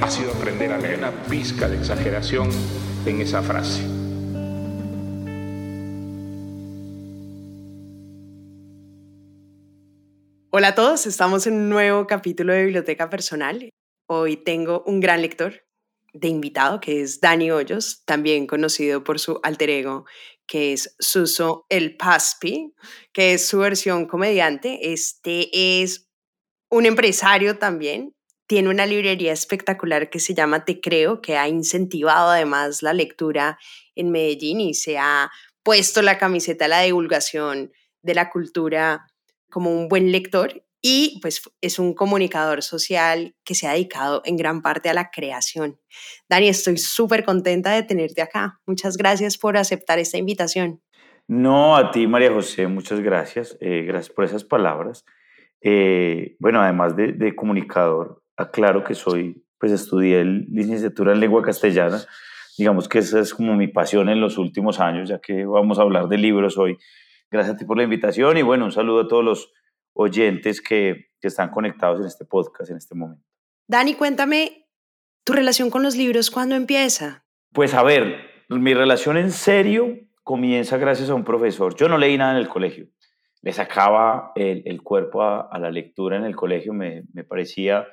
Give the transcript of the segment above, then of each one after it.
ha sido aprender a leer una pizca de exageración en esa frase. Hola a todos, estamos en un nuevo capítulo de Biblioteca Personal. Hoy tengo un gran lector de invitado que es Dani Hoyos, también conocido por su alter ego que es Suso el Paspi, que es su versión comediante. Este es un empresario también. Tiene una librería espectacular que se llama Te Creo, que ha incentivado además la lectura en Medellín y se ha puesto la camiseta a la divulgación de la cultura como un buen lector y pues es un comunicador social que se ha dedicado en gran parte a la creación. Dani, estoy súper contenta de tenerte acá. Muchas gracias por aceptar esta invitación. No, a ti, María José, muchas gracias. Eh, gracias por esas palabras. Eh, bueno, además de, de, comunicador, aclaro que soy, pues estudié licenciatura en lengua castellana. Digamos que esa es como mi pasión en los últimos años, ya que vamos a hablar de libros hoy. Gracias a ti por la invitación y bueno, un saludo a todos los oyentes que, que están conectados en este podcast en este momento. Dani, cuéntame tu relación con los libros, ¿cuándo empieza? Pues a ver, mi relación en serio comienza gracias a un profesor. Yo no leí nada en el colegio. Le sacaba el, el cuerpo a, a, la lectura en el colegio. Me, me, parecía,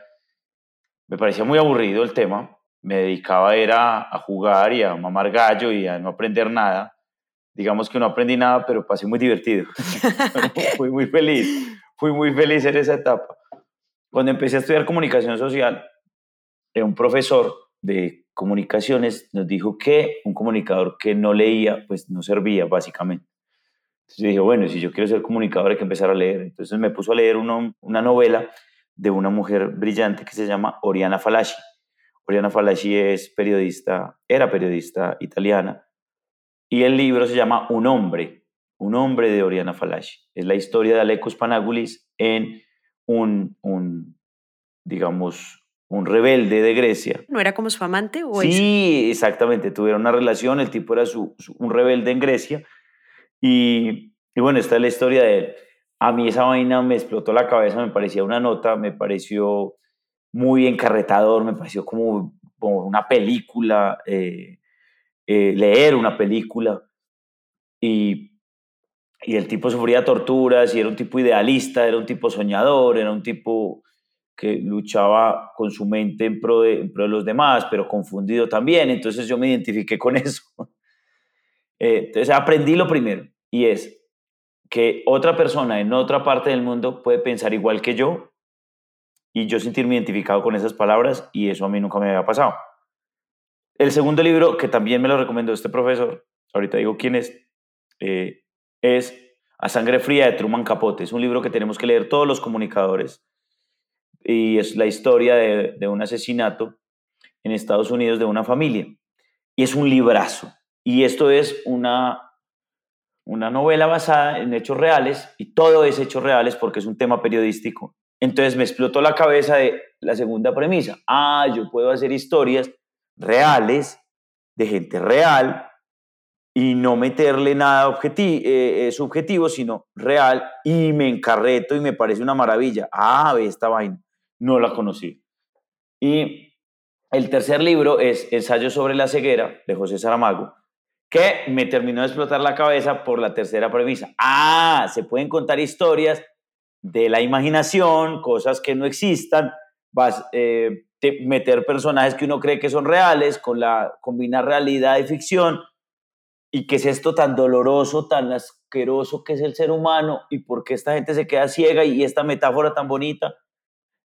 me parecía muy aburrido el tema. Me dedicaba era a jugar y a mamar gallo y a no aprender nada. Digamos que no aprendí nada, pero pasé muy divertido. Fui muy feliz fui muy feliz en esa etapa. Cuando empecé a estudiar comunicación social, un profesor de comunicaciones nos dijo que un comunicador que no leía, pues no servía básicamente. Entonces dije, bueno, si yo quiero ser comunicador hay que empezar a leer. Entonces me puso a leer una novela de una mujer brillante que se llama Oriana Falaschi. Oriana Falaschi es periodista, era periodista italiana, y el libro se llama Un hombre, un hombre de Oriana Falaschi. Es la historia de Alecos Panagulis en un, un, digamos, un rebelde de Grecia. ¿No era como su amante? O sí, exactamente. Tuvieron una relación, el tipo era su, un rebelde en Grecia. Y, y bueno, esta es la historia de él. A mí esa vaina me explotó la cabeza, me parecía una nota, me pareció muy encarretador, me pareció como, una película, eh, eh, leer una película. Y y el tipo sufría torturas y era un tipo idealista, era un tipo soñador, era un tipo que luchaba con su mente en pro de, en pro de los demás, pero confundido también. Entonces yo me identifiqué con eso. Eh, entonces aprendí lo primero y es que otra persona en otra parte del mundo puede pensar igual que yo y yo sentirme identificado con esas palabras y eso a mí nunca me había pasado. El segundo libro, que también me lo recomendó este profesor, ahorita digo quién es, eh, es A Sangre Fría de Truman Capote. Es un libro que tenemos que leer todos los comunicadores y es la historia de, de un asesinato en Estados Unidos de una familia. Y es un librazo. Y esto es una, una novela basada en hechos reales y todo es hechos reales porque es un tema periodístico. Entonces me explotó la cabeza de la segunda premisa. Ah, yo puedo hacer historias reales de gente real y no meterle nada objetivo, eh, subjetivo, sino real, y me encarreto y me parece una maravilla. Ah, ve esta vaina, no la conocí. Y el tercer libro es Ensayo sobre la ceguera, de José Saramago, que me terminó de explotar la cabeza por la tercera premisa. Ah, se pueden contar historias de la imaginación, cosas que no existan, vas eh, meter personajes que uno cree que son reales, con la combinar realidad y ficción, y qué es esto tan doloroso, tan asqueroso que es el ser humano y por qué esta gente se queda ciega y esta metáfora tan bonita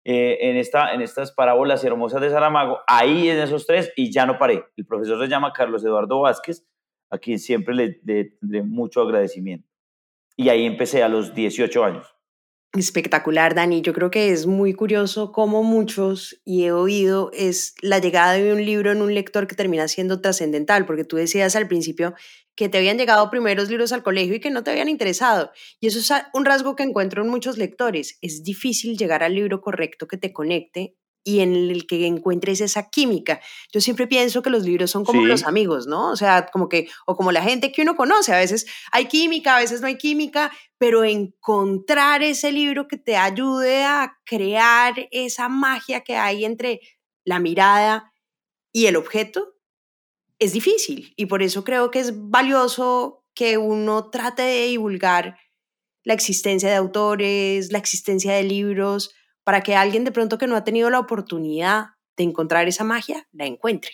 eh, en, esta, en estas parábolas hermosas de Saramago, ahí en esos tres y ya no paré. El profesor se llama Carlos Eduardo Vázquez, a quien siempre le tendré mucho agradecimiento. Y ahí empecé a los 18 años. Espectacular, Dani. Yo creo que es muy curioso cómo muchos, y he oído, es la llegada de un libro en un lector que termina siendo trascendental, porque tú decías al principio que te habían llegado primeros libros al colegio y que no te habían interesado. Y eso es un rasgo que encuentro en muchos lectores. Es difícil llegar al libro correcto que te conecte y en el que encuentres esa química. Yo siempre pienso que los libros son como los amigos, ¿no? O sea, como que, o como la gente que uno conoce, a veces hay química, a veces no hay química, pero encontrar ese libro que te ayude a crear esa magia que hay entre la mirada y el objeto es difícil. Y por eso creo que es valioso que uno trate de divulgar la existencia de autores, la existencia de libros, para que alguien de pronto que no ha tenido la oportunidad de encontrar esa magia, la encuentre.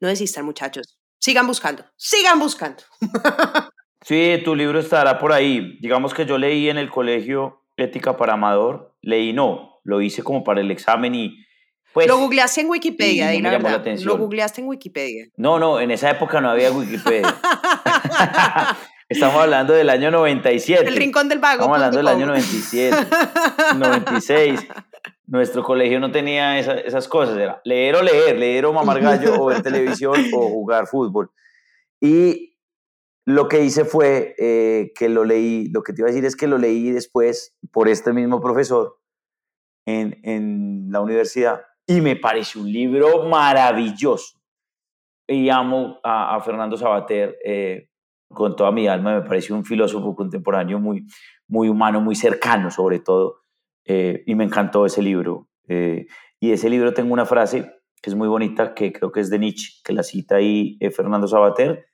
No desistan, muchachos. Sigan buscando, sigan buscando. Sí, tu libro estará por ahí. Digamos que yo leí en el colegio Ética para Amador. Leí no, lo hice como para el examen y pues... Lo googleaste en Wikipedia, no la verdad. lo googleaste en Wikipedia. No, no, en esa época no había Wikipedia. Estamos hablando del año 97. El rincón del vago. Estamos hablando del año 97, 96. Nuestro colegio no tenía esas cosas. Era leer o leer, leer o mamar gallo o ver televisión o jugar fútbol. Y lo que hice fue eh, que lo leí, lo que te iba a decir es que lo leí después por este mismo profesor en, en la universidad y me pareció un libro maravilloso. Y amo a, Fernando Sabater. Eh, con toda mi alma, me pareció un filósofo contemporáneo muy, muy humano, muy cercano sobre todo, eh, y me encantó ese libro. Eh, y ese libro tengo una frase que es muy bonita, que creo que es de Nietzsche, que la cita ahí eh, Fernando Sabater,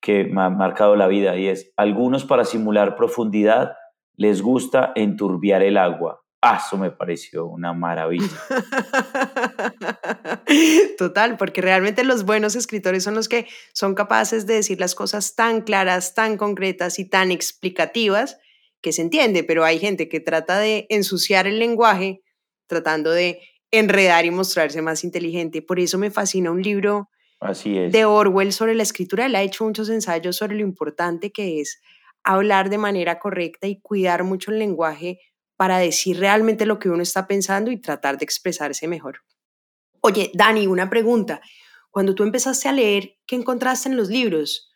que me ha marcado la vida, y es, algunos para simular profundidad les gusta enturbiar el agua, Ah, eso me pareció una maravilla. Total, porque realmente los buenos escritores son los que son capaces de decir las cosas tan claras, tan concretas y tan explicativas que se entiende, pero hay gente que trata de ensuciar el lenguaje tratando de enredar y mostrarse más inteligente. Por eso me fascina un libro Así es. de Orwell sobre la escritura. Él ha hecho muchos ensayos sobre lo importante que es hablar de manera correcta y cuidar mucho el lenguaje para decir realmente lo que uno está pensando y tratar de expresarse mejor. Oye, Dani, una pregunta. Cuando tú empezaste a leer, ¿qué encontraste en los libros?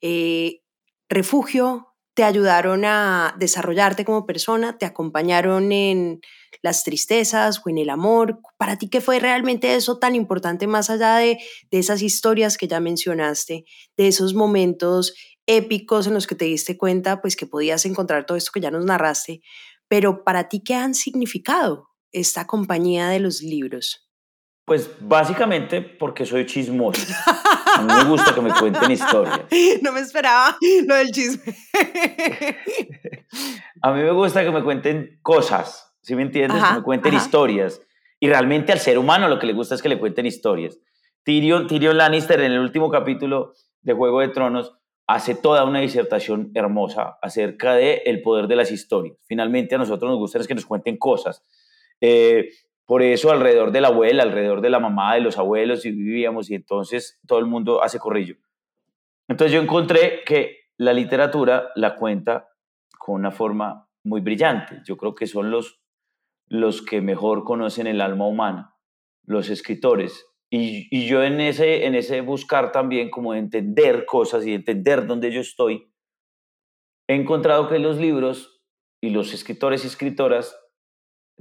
Eh, ¿Refugio? ¿Te ayudaron a desarrollarte como persona? ¿Te acompañaron en las tristezas o en el amor? ¿Para ti qué fue realmente eso tan importante más allá de, de esas historias que ya mencionaste, de esos momentos épicos en los que te diste cuenta pues que podías encontrar todo esto que ya nos narraste, pero para ti, ¿qué han significado esta compañía de los libros? Pues básicamente porque soy chismoso. A mí me gusta que me cuenten historias. No me esperaba lo del chisme. A mí me gusta que me cuenten cosas, ¿sí me entiendes? que me cuenten historias. Y realmente al ser humano lo que le gusta es que le cuenten historias. Tyrion, Tyrion Lannister en el último capítulo de Juego de Tronos hace toda una disertación hermosa acerca del el poder de las historias. Finalmente a nosotros nos gusta es que nos cuenten cosas. Eh, por eso alrededor de la abuela, alrededor de la mamá, de los abuelos, y vivíamos y entonces todo el mundo hace corrillo. Entonces yo encontré que la literatura la cuenta con una forma muy brillante. Yo creo que son los, los que mejor conocen el alma humana, los escritores. Y, yo en ese, en ese buscar también como entender cosas y entender dónde yo estoy, he encontrado que los libros y los escritores y escritoras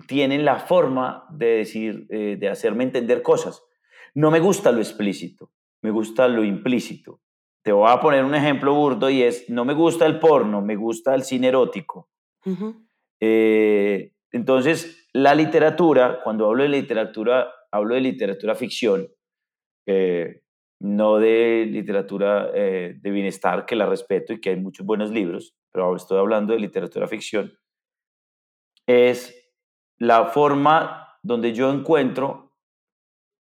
tienen la forma de decir, eh, de hacerme entender cosas. No me gusta lo explícito, me gusta lo implícito. Te voy a poner un ejemplo burdo y es, no me gusta el porno, me gusta el cine erótico. Eh, entonces, la literatura, cuando hablo de literatura hablo de literatura ficción, eh, no de literatura eh, de bienestar, que la respeto y que hay muchos buenos libros, pero estoy hablando de literatura ficción, es la forma donde yo encuentro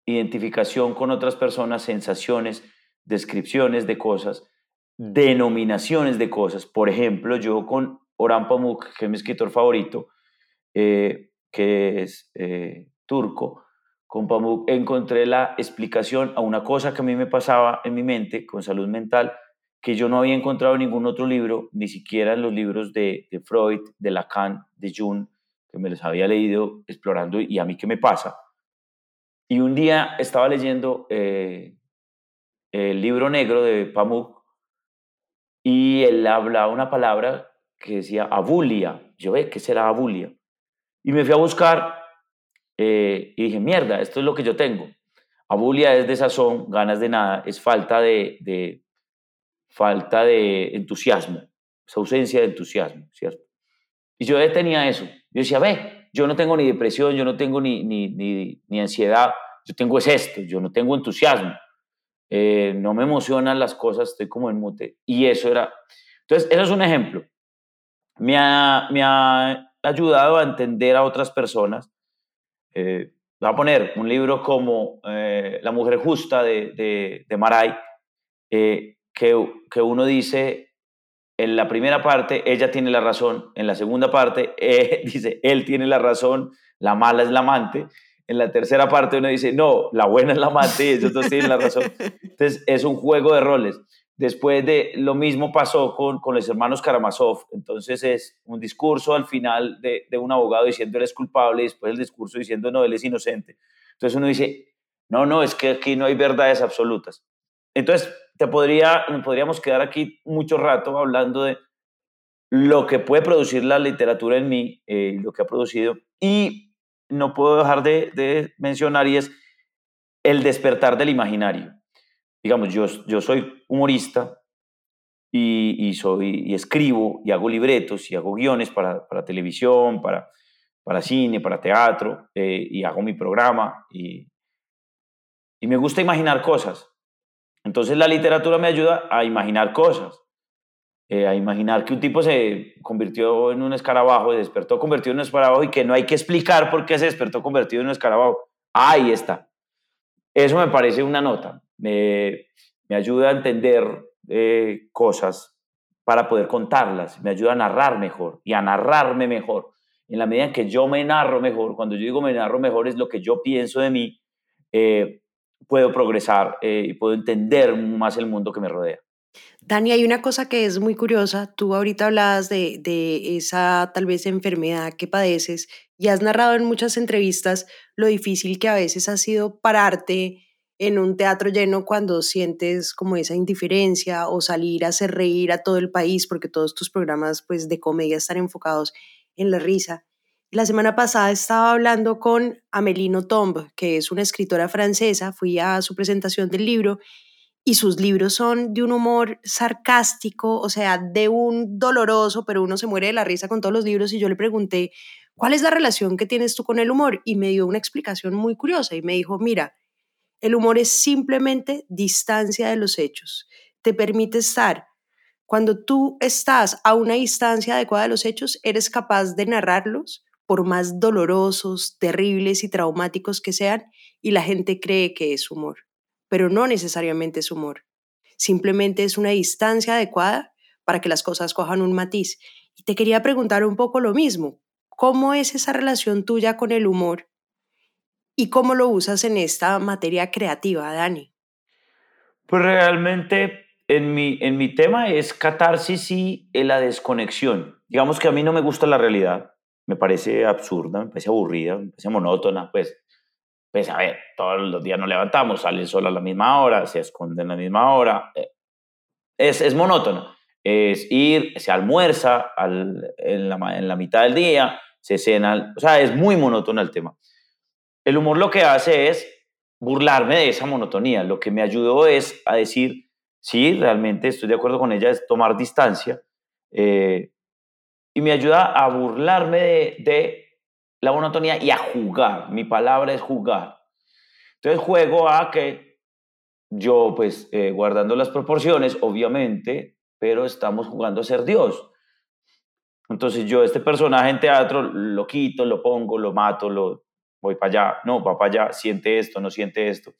identificación con otras personas, sensaciones, descripciones de cosas, denominaciones de cosas. Por ejemplo, yo con Orhan Pamuk, que es mi escritor favorito, eh, que es turco, con Pamuk encontré la explicación a una cosa que a mí me pasaba en mi mente con salud mental que yo no había encontrado en ningún otro libro, ni siquiera en los libros de, Freud, de Lacan, de Jung, que me los había leído explorando y a mí qué me pasa. Y un día estaba leyendo eh, el libro negro de Pamuk y él hablaba una palabra que decía abulia. Yo ve, ¿qué será abulia? Y me fui a buscar eh, y dije, mierda, esto es lo que yo tengo. Abulia es desazón, ganas de nada, es falta de, de falta de entusiasmo, es ausencia de entusiasmo, ¿cierto? Y yo tenía eso. Yo decía, ve, yo no tengo ni depresión, yo no tengo ni, ni, ni, ni ansiedad, yo tengo es esto, yo no tengo entusiasmo. Eh, no me emocionan las cosas, estoy como en mute. Y eso era... Entonces, eso es un ejemplo. Me ha, me ha ayudado a entender a otras personas. Eh, voy a poner un libro como eh, La mujer justa de, de, de Maray, eh, que, que, uno dice, en la primera parte ella tiene la razón, en la segunda parte dice, él tiene la razón, la mala es la amante, en la tercera parte uno dice, no, la buena es la amante y ellos dos tienen la razón. Entonces es un juego de roles. Después de lo mismo pasó con, con los hermanos Karamazov. Entonces es un discurso al final de, de un abogado diciendo él es culpable y después el discurso diciendo no, él es inocente. Entonces uno dice, no, no, es que aquí no hay verdades absolutas. Entonces te podría, podríamos quedar aquí mucho rato hablando de lo que puede producir la literatura en mí, eh, lo que ha producido. Y no puedo dejar de, de, mencionar y es el despertar del imaginario. Digamos, yo, yo soy humorista y, y, soy, y escribo y hago libretos y hago guiones para, para televisión, para, para cine, para teatro eh, y hago mi programa y, y me gusta imaginar cosas. Entonces la literatura me ayuda a imaginar cosas. Eh, a imaginar que un tipo se convirtió en un escarabajo, se despertó convertido en un escarabajo y que no hay que explicar por qué se despertó convertido en un escarabajo. Ahí está. Eso me parece una nota. Me, me ayuda a entender eh, cosas para poder contarlas. Me ayuda a narrar mejor y a narrarme mejor. En la medida en que yo me narro mejor, cuando yo digo me narro mejor es lo que yo pienso de mí, eh, puedo progresar eh, y puedo entender más el mundo que me rodea. Dani, hay una cosa que es muy curiosa. Tú ahorita hablabas de, de, esa tal vez enfermedad que padeces y has narrado en muchas entrevistas lo difícil que a veces ha sido pararte en un teatro lleno cuando sientes como esa indiferencia o salir a hacer reír a todo el país porque todos tus programas pues de comedia están enfocados en la risa. La semana pasada estaba hablando con Amelino Tomb, que es una escritora francesa, fui a su presentación del libro y sus libros son de un humor sarcástico, o sea, de un doloroso, pero uno se muere de la risa con todos los libros y yo le pregunté, ¿cuál es la relación que tienes tú con el humor? Y me dio una explicación muy curiosa y me dijo, mira, el humor es simplemente distancia de los hechos, te permite estar. Cuando tú estás a una distancia adecuada de los hechos, eres capaz de narrarlos, por más dolorosos, terribles y traumáticos que sean, y la gente cree que es humor pero no necesariamente es humor. Simplemente es una distancia adecuada para que las cosas cojan un matiz. Y te quería preguntar un poco lo mismo. ¿Cómo es esa relación tuya con el humor y cómo lo usas en esta materia creativa, Dani? Pues realmente en mi, en mi tema es catarsis y la desconexión. Digamos que a mí no me gusta la realidad, me parece absurda, me parece aburrida, me parece monótona, pues pues a ver, todos los días nos levantamos, sale el sol a la misma hora, se esconde a la misma hora. Eh, es, es monótono. Es ir, se almuerza al, en, la, en la mitad del día, se cena, o sea, es muy monótono el tema. El humor lo que hace es burlarme de esa monotonía. Lo que me ayudó es a decir, sí, realmente estoy de acuerdo con ella, es tomar distancia. Eh, y me ayuda a burlarme de, la monotonía y a jugar. Mi palabra es jugar. Entonces juego a que yo, pues, eh, guardando las proporciones, obviamente, pero estamos jugando a ser Dios. Entonces yo este personaje en teatro lo quito, lo pongo, lo mato, lo voy para allá, no, va para allá, siente esto, no siente esto.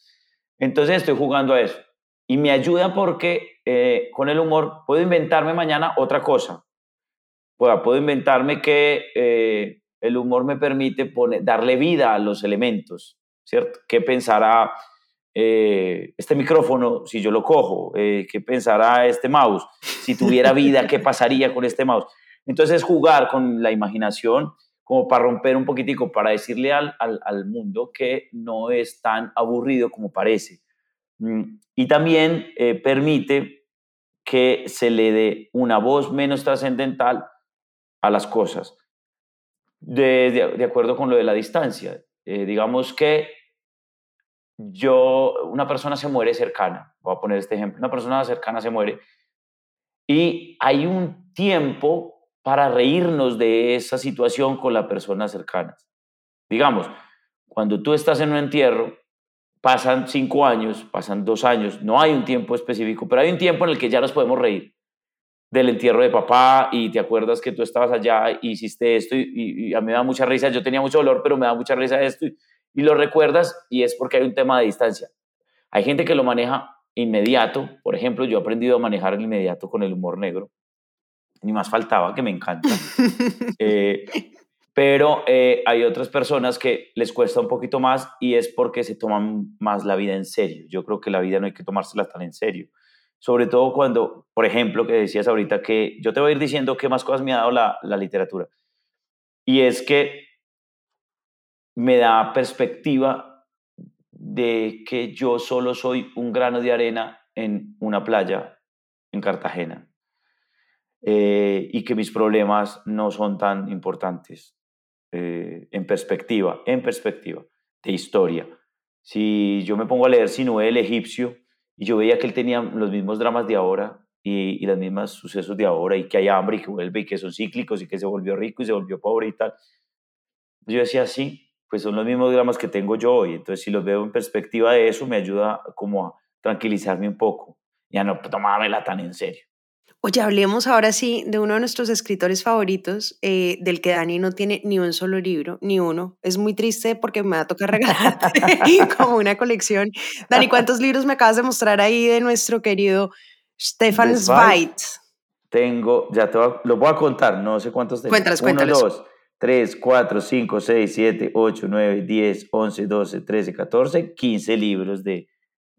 Entonces estoy jugando a eso. Y me ayuda porque eh, con el humor puedo inventarme mañana otra cosa. Puedo, puedo inventarme que eh, el humor me permite poner, darle vida a los elementos, ¿cierto? ¿Qué pensará eh, este micrófono si yo lo cojo? ¿Qué pensará este mouse? Si tuviera vida, ¿qué pasaría con este mouse? Entonces jugar con la imaginación como para romper un poquitico, para decirle al, al, mundo que no es tan aburrido como parece. Mm, y también eh, permite que se le dé una voz menos trascendental a las cosas, de, de, acuerdo con lo de la distancia. digamos que yo, una persona se muere cercana, voy a poner este ejemplo, una persona cercana se muere y hay un tiempo para reírnos de esa situación con la persona cercana. Digamos, cuando tú estás en un entierro, pasan cinco años, pasan dos años, no hay un tiempo específico, pero hay un tiempo en el que ya nos podemos reír del entierro de papá y te acuerdas que tú estabas allá y hiciste esto y, a mí me da mucha risa, yo tenía mucho dolor, pero me da mucha risa esto y lo recuerdas y es porque hay un tema de distancia. Hay gente que lo maneja inmediato, por ejemplo, yo he aprendido a manejar el inmediato con el humor negro, ni más faltaba, que me encanta. Eh, pero eh, hay otras personas que les cuesta un poquito más y es porque se toman más la vida en serio. Yo creo que la vida no hay que tomársela tan en serio. Sobre todo cuando, por ejemplo, que decías ahorita que yo te voy a ir diciendo qué más cosas me ha dado la, la literatura. Y es que me da perspectiva de que yo solo soy un grano de arena en una playa en Cartagena eh, y que mis problemas no son tan importantes eh, en perspectiva, en perspectiva de historia. Si yo me pongo a leer Sinué el egipcio y yo veía que él tenía los mismos dramas de ahora y, y los mismos sucesos de ahora y que hay hambre y que vuelve y que son cíclicos y que se volvió rico y se volvió pobre y tal, yo decía, sí, pues son los mismos dramas que tengo yo hoy. Entonces, si los veo en perspectiva de eso, me ayuda como a tranquilizarme un poco y a no tomármela tan en serio. Oye, hablemos ahora sí de uno de nuestros escritores favoritos, eh, del que Dani no tiene ni un solo libro, ni uno. Es muy triste porque me va a tocar regalarte como una colección. Dani, ¿cuántos libros me acabas de mostrar ahí de nuestro querido Stefan Zweig? Tengo, ya te lo voy a contar, no sé cuántos tengo. Cuéntalos, cuéntalos. Uno, dos, 3, 4, 5, 6, 7, 8, 9, 10, 11, 12, 13, 14, 15 libros de,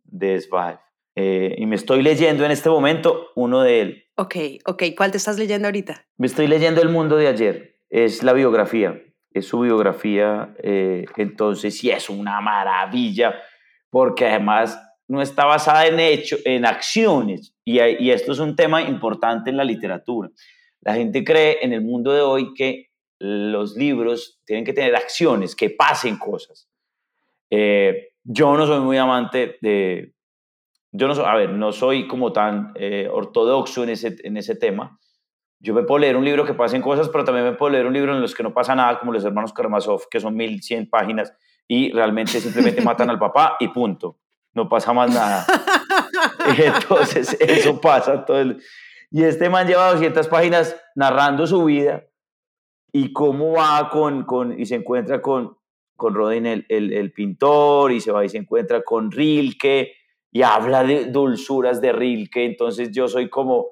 de Zweig. Eh, y me estoy leyendo en este momento uno de él. Ok, ok. ¿Cuál te estás leyendo ahorita? Me estoy leyendo El Mundo de Ayer. Es la biografía. Es su biografía. Eh, entonces, sí, es una maravilla, porque además no está basada en hechos, en acciones. Y, y esto es un tema importante en la literatura. La gente cree en el mundo de hoy que los libros tienen que tener acciones, que pasen cosas. Eh, yo no soy muy amante de... Yo no soy, a ver, no soy como tan eh, ortodoxo en ese, en ese tema. Yo me puedo leer un libro que pasen cosas, pero también me puedo leer un libro en los que no pasa nada, como los hermanos Karamazov, que son 1100 páginas y realmente simplemente matan al papá y punto. No pasa más nada. Entonces, eso pasa. Todo Y este man lleva 200 páginas narrando su vida y cómo va con, con y se encuentra con, con Rodin el, el, pintor y se va y se encuentra con Rilke y habla de dulzuras de Rilke, entonces yo soy como,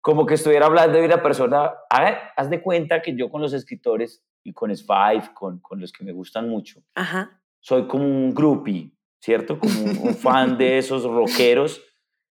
como que estuviera hablando de una persona, a ver, haz de cuenta que yo con los escritores y con Spive, con, con los que me gustan mucho, soy como un groupie, ¿cierto? Como un, fan de esos rockeros,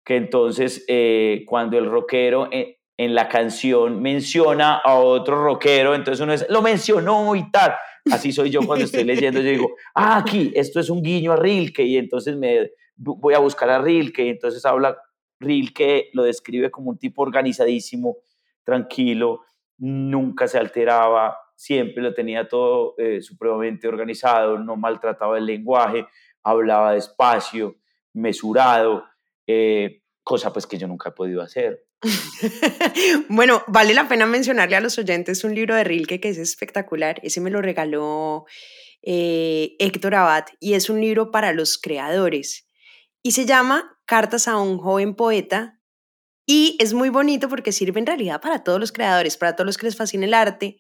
que entonces eh, cuando el rockero... Eh, en la canción menciona a otro rockero, entonces uno es, lo mencionó y tal. Así soy yo cuando estoy leyendo, yo digo, ah, aquí, esto es un guiño a Rilke, y entonces me voy a buscar a Rilke, entonces habla, Rilke lo describe como un tipo organizadísimo, tranquilo, nunca se alteraba, siempre lo tenía todo eh, supremamente organizado, no maltrataba el lenguaje, hablaba despacio, mesurado, eh, cosa pues que yo nunca he podido hacer. bueno, vale la pena mencionarle a los oyentes un libro de Rilke que es espectacular. Ese me lo regaló eh, Héctor Abad y es un libro para los creadores. Y se llama Cartas a un joven poeta. Y es muy bonito porque sirve en realidad para todos los creadores, para todos los que les fascina el arte,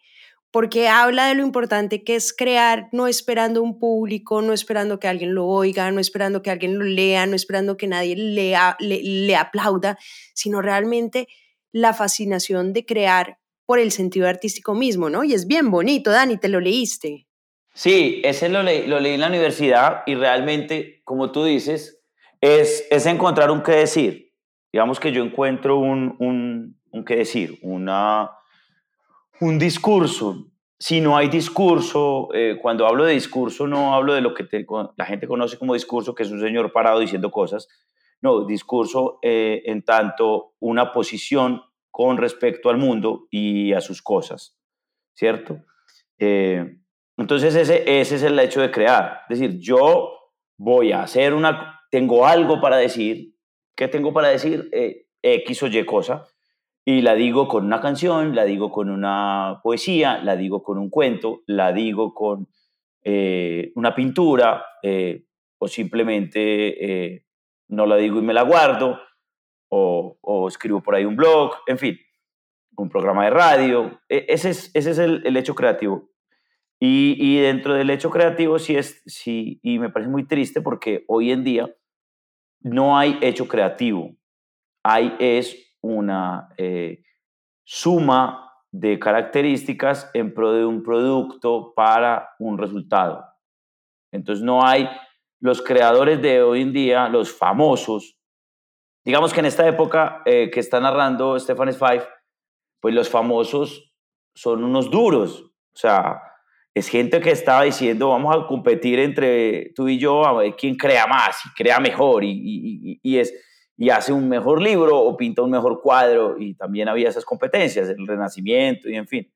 porque habla de lo importante que es crear no esperando un público, no esperando que alguien lo oiga, no esperando que alguien lo lea, no esperando que nadie le, le, aplauda, sino realmente la fascinación de crear por el sentido artístico mismo, ¿no? Y es bien bonito, Dani, te lo leíste. Sí, ese lo, leí, lo leí en la universidad y realmente, como tú dices, es, es encontrar un qué decir. Digamos que yo encuentro un, un, qué decir, una, un discurso. Si no hay discurso, eh, cuando hablo de discurso no hablo de lo que la gente conoce como discurso, que es un señor parado diciendo cosas. No, discurso eh, en tanto una posición con respecto al mundo y a sus cosas, ¿cierto? Eh, entonces ese, ese es el hecho de crear. Es decir, yo voy a hacer una, tengo algo para decir, ¿qué tengo para decir? Eh, X o Y cosa, y la digo con una canción, la digo con una poesía, la digo con un cuento, la digo con eh, una pintura, eh, o simplemente eh, no la digo y me la guardo, o, o escribo por ahí un blog, en fin, un programa de radio. E- ese es, ese es el, el hecho creativo. Y, y dentro del hecho creativo sí es, sí, y me parece muy triste porque hoy en día no hay hecho creativo, hay es una eh, suma de características en pro de un producto para un resultado. Entonces no hay los creadores de hoy en día, los famosos, digamos que en esta época eh, que está narrando Stefan Zweig, pues los famosos son unos duros, o sea, es gente que estaba diciendo, vamos a competir entre tú y yo a ver quién crea más y crea mejor y, y- y- es, y hace un mejor libro o pinta un mejor cuadro y también había esas competencias, el renacimiento y en fin.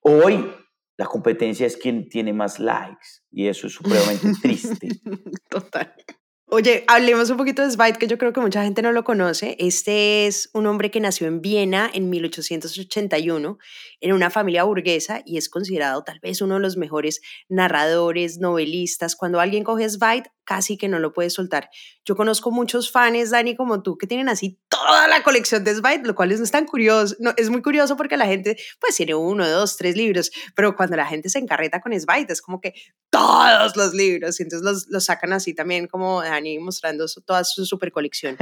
Hoy la competencia es quien tiene más likes y eso es supremamente triste. Total. Oye, hablemos un poquito de Zweig, que yo creo que mucha gente no lo conoce. Este es un hombre que nació en Viena en 1881, en una familia burguesa, y es considerado tal vez uno de los mejores narradores, novelistas. Cuando alguien coge Zweig, casi que no lo puede soltar. Yo conozco muchos fans, Dani, como tú, que tienen así toda la colección de Zweig, lo cual es tan curioso. No, es muy curioso porque la gente, pues, tiene uno, dos, tres libros, pero cuando la gente se encarreta con Zweig, es como que todos los libros, y entonces los, los sacan así también como Dani mostrando su- toda su super colección.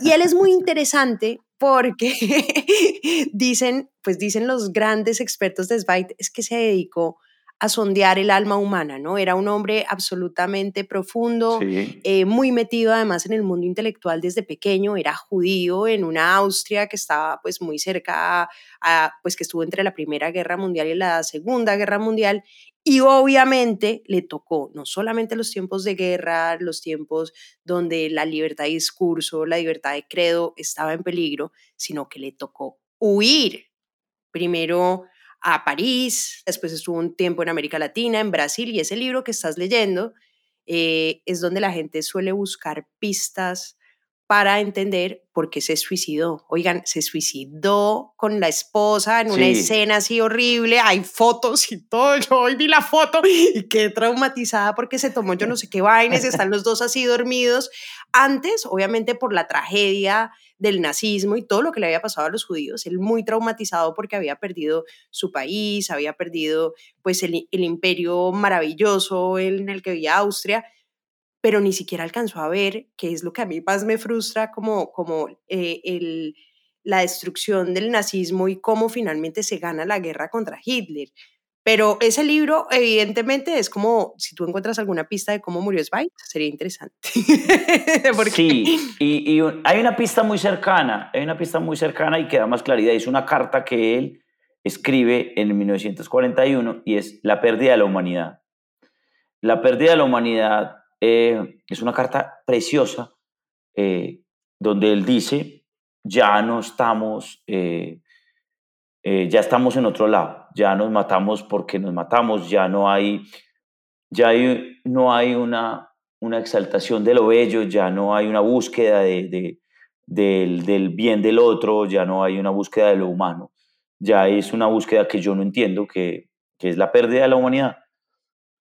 Y él es muy interesante porque dicen, pues dicen los grandes expertos de Zweig, es que se dedicó a sondear el alma humana, ¿no? Era un hombre absolutamente profundo, Sí. eh, muy metido además en el mundo intelectual desde pequeño, era judío en una Austria que estaba pues muy cerca, a, a- pues que estuvo entre la Primera Guerra Mundial y la Segunda Guerra Mundial y obviamente le tocó no solamente los tiempos de guerra, los tiempos donde la libertad de discurso, la libertad de credo estaba en peligro, sino que le tocó huir primero a París, después estuvo un tiempo en América Latina, en Brasil, y ese libro que estás leyendo eh, es donde la gente suele buscar pistas para entender por qué se suicidó. Oigan, se suicidó con la esposa en una Sí. escena así horrible, hay fotos y todo, yo hoy vi la foto y quedé traumatizada porque se tomó yo no sé qué vainas, están los dos así dormidos. Antes, obviamente por la tragedia del nazismo y todo lo que le había pasado a los judíos, él muy traumatizado porque había perdido su país, había perdido pues el, el imperio maravilloso en el que vivía Austria, pero ni siquiera alcanzó a ver, que es lo que a mí más me frustra, como, como eh, el, la destrucción del nazismo y cómo finalmente se gana la guerra contra Hitler. Pero ese libro, evidentemente, es como si tú encuentras alguna pista de cómo murió Zweig, sería interesante. Sí, y, hay una pista muy cercana, hay una pista muy cercana y que da más claridad. Es una carta que él escribe en 1941 y es la pérdida de la humanidad. La pérdida de la humanidad eh, es una carta preciosa eh, donde él dice, ya no estamos, eh, ya estamos en otro lado, ya nos matamos porque nos matamos, ya no hay, ya no hay una, una exaltación de lo bello, ya no hay una búsqueda de, de- del, del bien del otro, ya no hay una búsqueda de lo humano, ya es una búsqueda que yo no entiendo, que, que es la pérdida de la humanidad.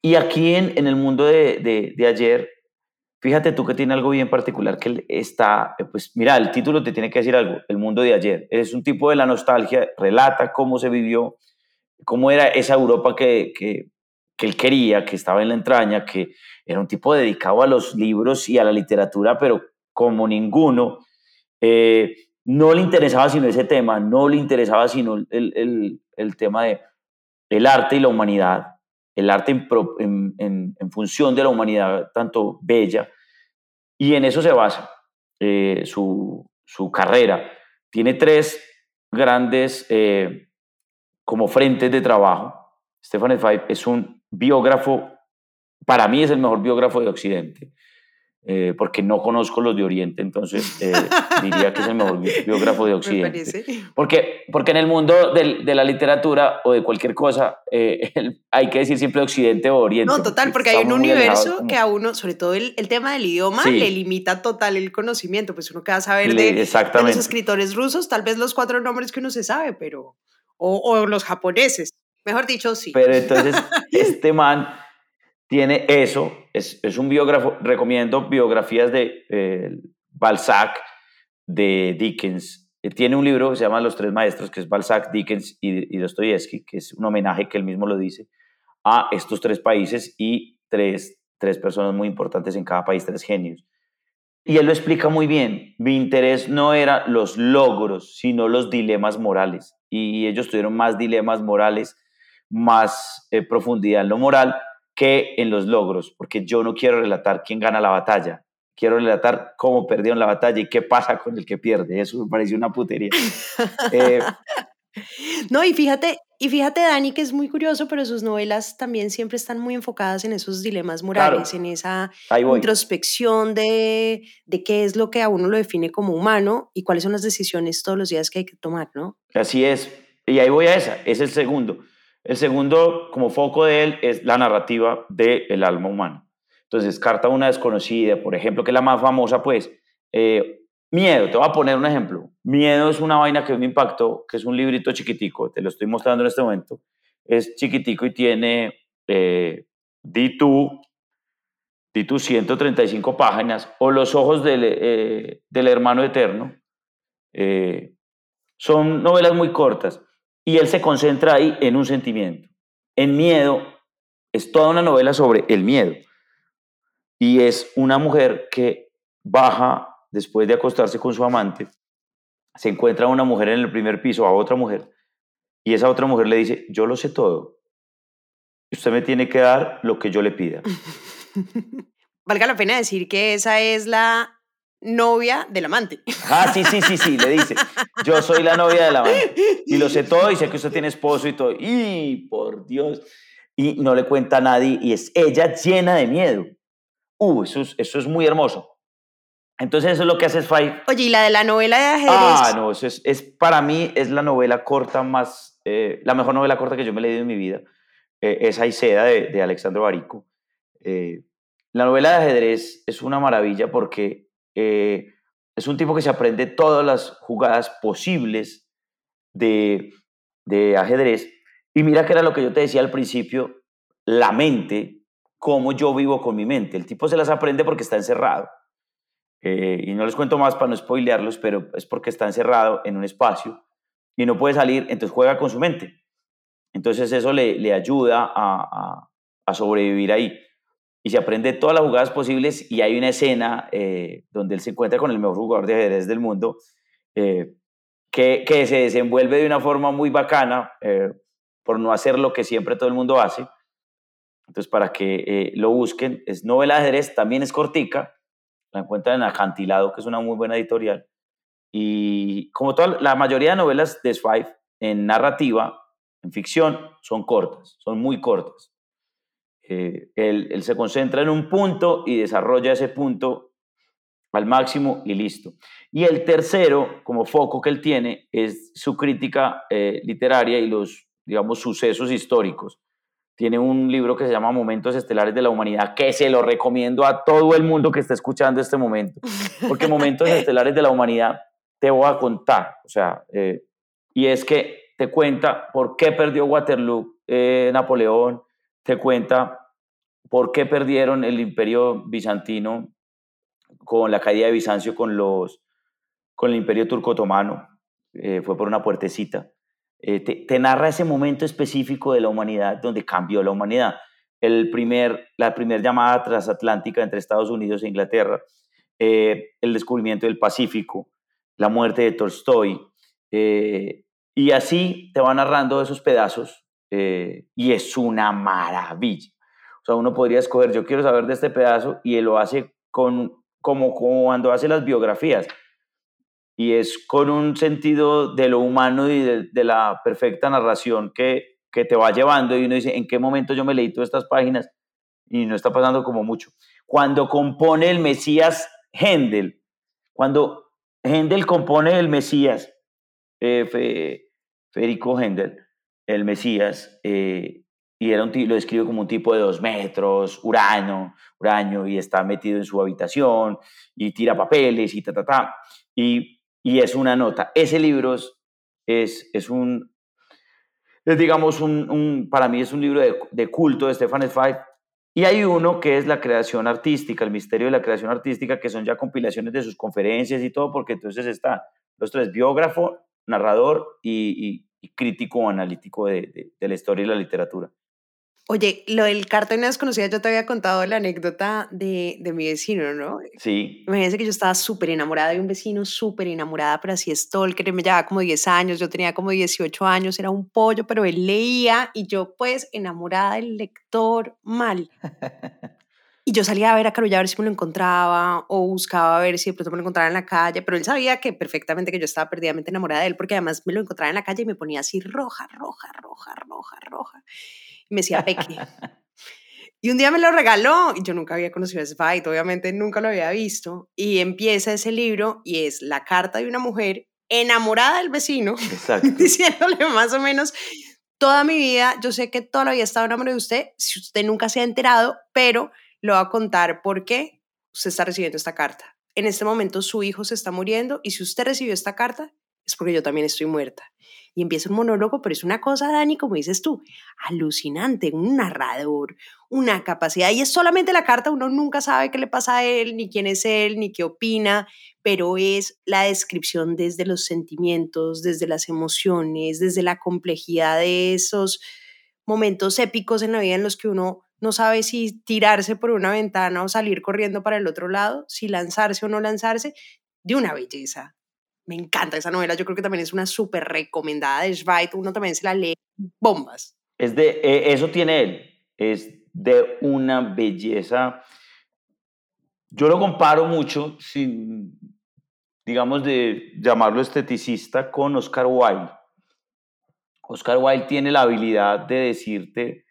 Y aquí en, en el mundo de, de- ayer, fíjate tú que tiene algo bien particular, que está, eh, pues mira, el título te tiene que decir algo, el mundo de ayer. Es un tipo de la nostalgia, relata cómo se vivió, cómo era esa Europa que, que, que él quería, que estaba en la entraña, que era un tipo dedicado a los libros y a la literatura, pero como ninguno. Eh, no le interesaba sino ese tema, no le interesaba sino el, el, el tema de el arte y la humanidad. El arte en, función de la humanidad tanto bella, y en eso se basa eh, su, su, carrera. Tiene tres grandes eh, como frentes de trabajo. Stefan Zweig es un biógrafo, para mí es el mejor biógrafo de Occidente. Eh, porque no conozco los de Oriente, entonces eh, diría que es el mejor biógrafo de Occidente. Porque, porque en el mundo de la literatura o de cualquier cosa eh, hay que decir siempre Occidente o Oriente. No, total, porque hay un universo que a uno, sobre todo el, el tema del idioma, le limita total el conocimiento. Pues uno queda saber de, de, los escritores rusos, tal vez los cuatro nombres que uno se sabe, pero. O, o los japoneses. Mejor dicho, sí. Pero entonces, este man tiene eso, es, es un biógrafo, recomiendo biografías de eh, Balzac, de Dickens. Eh, tiene un libro que se llama Los Tres Maestros, que es Balzac, Dickens y, y Dostoyevsky, que es un homenaje que él mismo lo dice a estos tres países y tres, tres personas muy importantes en cada país, tres genios. Y él lo explica muy bien. Mi interés no era los logros, sino los dilemas morales. Y ellos tuvieron más dilemas morales, más eh, profundidad en lo moral que en los logros, porque yo no quiero relatar quién gana la batalla, quiero relatar cómo perdieron la batalla y qué pasa con el que pierde. Eso me pareció una putería. Eh, no, y fíjate, y fíjate, Dani, que es muy curioso, pero sus novelas también siempre están muy enfocadas en esos dilemas morales, en esa introspección de, de qué es lo que a uno lo define como humano y cuáles son las decisiones todos los días que hay que tomar, ¿no? Así es. Y ahí voy a esa, es el segundo. El segundo, como foco de él, es la narrativa del alma humana. Entonces, Carta una desconocida, por ejemplo, que es la más famosa, pues, eh, Miedo, te voy a poner un ejemplo. Miedo es una vaina que me impactó, que es un librito chiquitico, te lo estoy mostrando en este momento. Es chiquitico y tiene, eh, di tú, di tú 135 páginas, o Los ojos del, eh, del hermano eterno. Eh, son novelas muy cortas y él se concentra ahí en un sentimiento. En miedo es toda una novela sobre el miedo. Y es una mujer que baja después de acostarse con su amante, se encuentra una mujer en el primer piso, a otra mujer, y esa otra mujer le dice, yo lo sé todo. Usted me tiene que dar lo que yo le pida. Valga la pena decir que esa es la novia del amante. Ah, sí, sí, sí, sí, le dice, yo soy la novia del amante. Y lo sé todo y sé que usted tiene esposo y todo. Y por Dios. Y no le cuenta a nadie y es ella llena de miedo. Uh, eso es, eso es muy hermoso. Entonces eso es lo que hace Five. Oye, ¿y la de la novela de ajedrez? Ah, no, eso es, es para mí es la novela corta más, eh, la mejor novela corta que yo me he leído en mi vida. Eh, es Aiseda de, de Alexandro Barico. Eh, la novela de ajedrez es una maravilla porque eh, es un tipo que se aprende todas las jugadas posibles de, de ajedrez. Y mira que era lo que yo te decía al principio, la mente, cómo yo vivo con mi mente. El tipo se las aprende porque está encerrado. Eh, y no les cuento más para no spoilearlos, pero es porque está encerrado en un espacio y no puede salir, entonces juega con su mente. Entonces eso le, ayuda a, a sobrevivir ahí y se aprende todas las jugadas posibles y hay una escena eh, donde él se encuentra con el mejor jugador de ajedrez del mundo eh, que, que, se desenvuelve de una forma muy bacana eh, por no hacer lo que siempre todo el mundo hace. Entonces, para que lo busquen, es novela de ajedrez, también es cortica, la encuentran en Acantilado, que es una muy buena editorial. Y como toda la mayoría de novelas de Swipe, en narrativa, en ficción, son cortas, son muy cortas. Eh, él, se concentra en un punto y desarrolla ese punto al máximo y listo. Y el tercero, como foco que él tiene, es su crítica eh, literaria y los, digamos, sucesos históricos. Tiene un libro que se llama Momentos Estelares de la Humanidad, que se lo recomiendo a todo el mundo que está escuchando este momento, porque Momentos Estelares de la Humanidad te voy a contar, o sea, eh, y es que te cuenta por qué perdió Waterloo Napoleón, te cuenta por qué perdieron el imperio bizantino con la caída de Bizancio con, los, con el imperio turco-otomano. Eh, fue por una puertecita. Eh, te, narra ese momento específico de la humanidad donde cambió la humanidad. El primer, la primera llamada transatlántica entre Estados Unidos e Inglaterra, eh, el descubrimiento del Pacífico, la muerte de Tolstoy, y así te va narrando esos pedazos y es una maravilla. O sea, uno podría escoger, yo quiero saber de este pedazo y él lo hace con, como, como cuando hace las biografías. Y es con un sentido de lo humano y de, de la perfecta narración que, que te va llevando y uno dice, ¿en qué momento yo me leí todas estas páginas? Y no está pasando como mucho. Cuando compone el Mesías Händel, cuando Händel compone el Mesías, eh, Federico Händel, el Mesías, eh, y era un, lo describe como un tipo de dos metros, urano, uraño, y está metido en su habitación, y tira papeles, y ta, ta, ta, y, y es una nota. Ese libro es, es un, es digamos, un, un, para mí es un libro de, de culto de Stefan Zweig, y hay uno que es la creación artística, el misterio de la creación artística, que son ya compilaciones de sus conferencias y todo, porque entonces está los tres, biógrafo, narrador y, y, y crítico analítico de, de, de, la historia y la literatura. Oye, lo del cartón desconocida, yo te había contado la anécdota de, de mi vecino, ¿no? Sí. Imagínense que yo estaba súper enamorada de un vecino, súper enamorada, pero así stalker, me llevaba como 10 años, yo tenía como 18 años, era un pollo, pero él leía y yo pues enamorada del lector mal. Y yo salía a ver a Carulla a ver si me lo encontraba o buscaba a ver si de pronto me lo encontraba en la calle, pero él sabía que perfectamente que yo estaba perdidamente enamorada de él porque además me lo encontraba en la calle y me ponía así roja, roja, roja, roja, roja. Y me decía Peque. y un día me lo regaló y yo nunca había conocido a Spite, obviamente nunca lo había visto. Y empieza ese libro y es la carta de una mujer enamorada del vecino, diciéndole más o menos toda mi vida, yo sé que toda la vida he estado enamorada de usted, si usted nunca se ha enterado, pero lo va a contar por qué usted está recibiendo esta carta. En este momento su hijo se está muriendo y si usted recibió esta carta es porque yo también estoy muerta. Y empieza un monólogo, pero es una cosa, Dani, como dices tú, alucinante, un narrador, una capacidad. Y es solamente la carta, uno nunca sabe qué le pasa a él, ni quién es él, ni qué opina, pero es la descripción desde los sentimientos, desde las emociones, desde la complejidad de esos momentos épicos en la vida en los que uno no sabe si tirarse por una ventana o salir corriendo para el otro lado, si lanzarse o no lanzarse, de una belleza. Me encanta esa novela, yo creo que también es una súper recomendada de Schweit, uno también se la lee bombas. Es de, eh, eso tiene él, es de una belleza. Yo lo comparo mucho, sin, digamos, de llamarlo esteticista, con Oscar Wilde. Oscar Wilde tiene la habilidad de decirte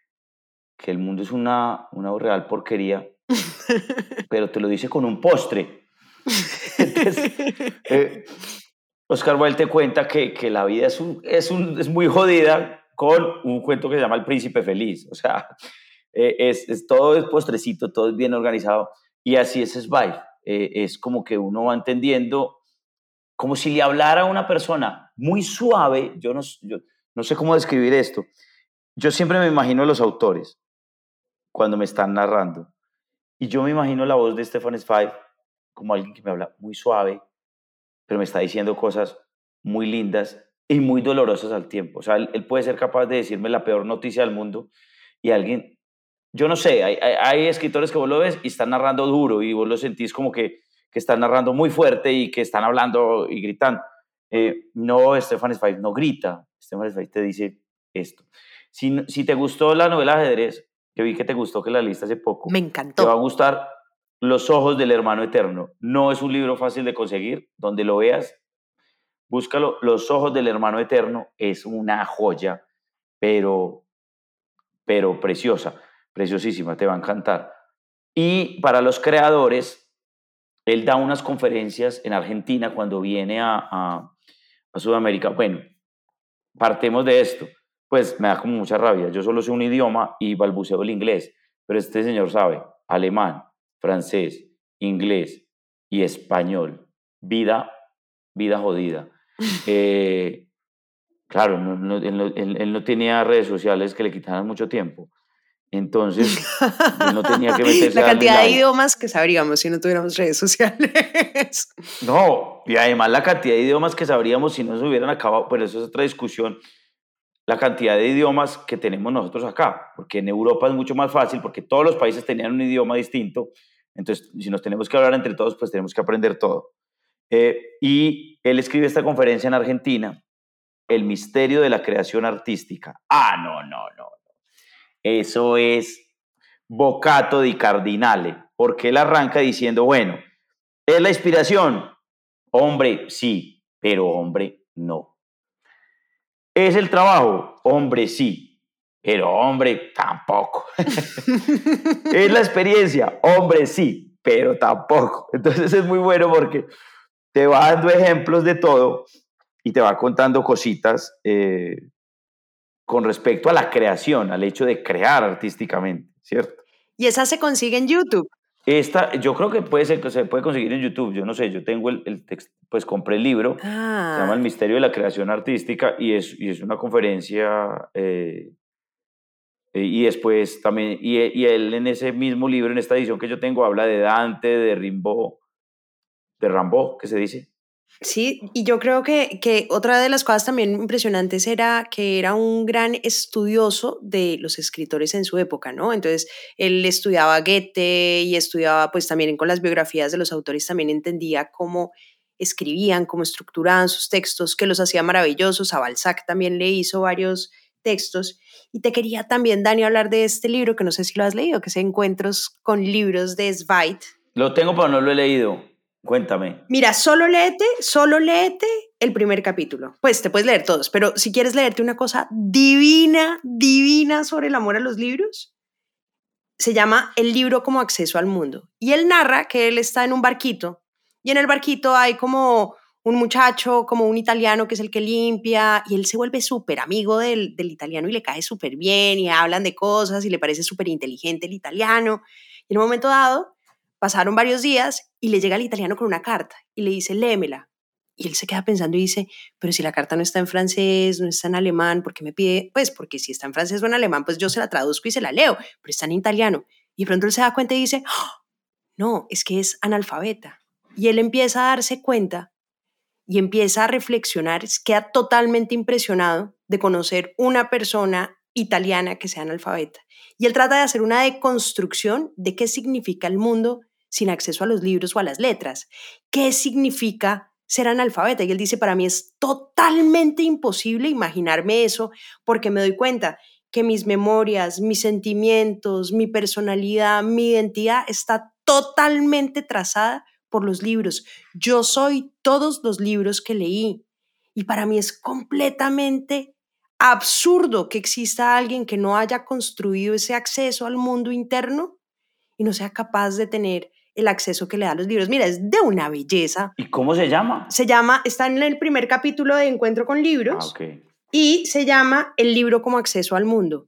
que el mundo es una, una real porquería, pero te lo dice con un postre. Entonces, eh, Oscar Wilde te cuenta que, que la vida es, un, es, un, es, muy jodida con un cuento que se llama El Príncipe Feliz. O sea, eh, es, es, todo es postrecito, todo es bien organizado. Y así es Sveig. Eh, es como que uno va entendiendo, como si le hablara una persona muy suave. Yo no, yo no sé cómo describir esto. Yo siempre me imagino a los autores cuando me están narrando. Y yo me imagino la voz de Stefan Zweig como alguien que me habla muy suave, pero me está diciendo cosas muy lindas y muy dolorosas al tiempo. O sea, él, él puede ser capaz de decirme la peor noticia del mundo y alguien, yo no sé, hay, hay, hay, escritores que vos lo ves y están narrando duro y vos lo sentís como que, que están narrando muy fuerte y que están hablando y gritando. Eh, no, Stefan Zweig no grita, Stefan Zweig te dice esto. Si, si te gustó la novela ajedrez, que vi que te gustó, que la lista hace poco. Me encantó. Te va a gustar Los ojos del hermano eterno. No es un libro fácil de conseguir, donde lo veas, búscalo. Los ojos del hermano eterno es una joya, pero, pero preciosa, preciosísima, te va a encantar. Y para los creadores, él da unas conferencias en Argentina cuando viene a, a, a Sudamérica. Bueno, partemos de esto pues me da como mucha rabia. Yo solo sé un idioma y balbuceo el inglés, pero este señor sabe alemán, francés, inglés y español. Vida, vida jodida. Eh, claro, no, no, él, no, él, él, no, tenía redes sociales que le quitaran mucho tiempo. Entonces, él no tenía que meterse La cantidad de idiomas que sabríamos si no tuviéramos redes sociales. No, y además la cantidad de idiomas que sabríamos si no se hubieran acabado, pero eso es otra discusión la cantidad de idiomas que tenemos nosotros acá, porque en Europa es mucho más fácil, porque todos los países tenían un idioma distinto, entonces si nos tenemos que hablar entre todos, pues tenemos que aprender todo. Eh, y él escribe esta conferencia en Argentina El misterio de la creación artística. Ah, no, no, no. Eso es bocato di cardinale, porque él arranca diciendo, bueno, ¿es la inspiración? Hombre, sí, pero hombre, no. ¿Es el trabajo? Hombre, sí, pero hombre, tampoco. ¿Es la experiencia? Hombre, sí, pero tampoco. Entonces es muy bueno porque te va dando ejemplos de todo y te va contando cositas eh, con respecto a la creación, al hecho de crear artísticamente, ¿cierto? Y esa se consigue en YouTube. Esta, yo creo que puede ser que se puede conseguir en YouTube. Yo no sé, yo tengo el, el texto, pues compré el libro, se llama El Ah, misterio de la creación artística y es, y es una conferencia. eh, y después también, y, e- y él en ese mismo libro, en esta edición que yo tengo, habla de Dante, de Rimbaud, de Rambaud, que se dice. Sí, y yo creo que, que otra de las cosas también impresionantes era que era un gran estudioso de los escritores en su época, ¿no? Entonces, él estudiaba Goethe y estudiaba, pues también con las biografías de los autores, también entendía cómo escribían, cómo estructuraban sus textos, que los hacía maravillosos. A Balzac también le hizo varios textos. Y te quería también, Dani, hablar de este libro, que no sé si lo has leído, que es Encuentros con libros de Zweig. Lo tengo, pero no lo he leído. Cuéntame. Mira, solo léete, solo léete el primer capítulo. Pues te puedes leer todos, pero si quieres leerte una cosa divina, divina sobre el amor a los libros, se llama El libro como acceso al mundo. Y él narra que él está en un barquito y en el barquito hay como un muchacho, como un italiano que es el que limpia y él se vuelve súper amigo del, del italiano y le cae súper bien y hablan de cosas y le parece súper inteligente el italiano. Y en un momento dado pasaron varios días y le llega el italiano con una carta y le dice, léemela. Y él se queda pensando y dice, pero si la carta no está en francés, no está en alemán, ¿por qué me pide? Pues porque si está en francés o en alemán, pues yo se la traduzco y se la leo, pero está en italiano. Y pronto él se da cuenta y dice, "¡Ah! no, es que es analfabeta. Y él empieza a darse cuenta y empieza a reflexionar, queda totalmente impresionado de conocer una persona italiana que sea analfabeta. Y él trata de hacer una deconstrucción de qué significa el mundo sin acceso a los libros o a las letras. ¿Qué significa ser analfabeta? Y él dice, para mí es totalmente imposible imaginarme eso porque me doy cuenta que mis memorias, mis sentimientos, mi personalidad, mi identidad está totalmente trazada por los libros. Yo soy todos los libros que leí. Y para mí es completamente absurdo que exista alguien que no haya construido ese acceso al mundo interno y no sea capaz de tener el acceso que le da a los libros. Mira, es de una belleza. ¿Y cómo se llama? Se llama, está en el primer capítulo de Encuentro con Ah, Libros ok. y se llama El libro como acceso al mundo.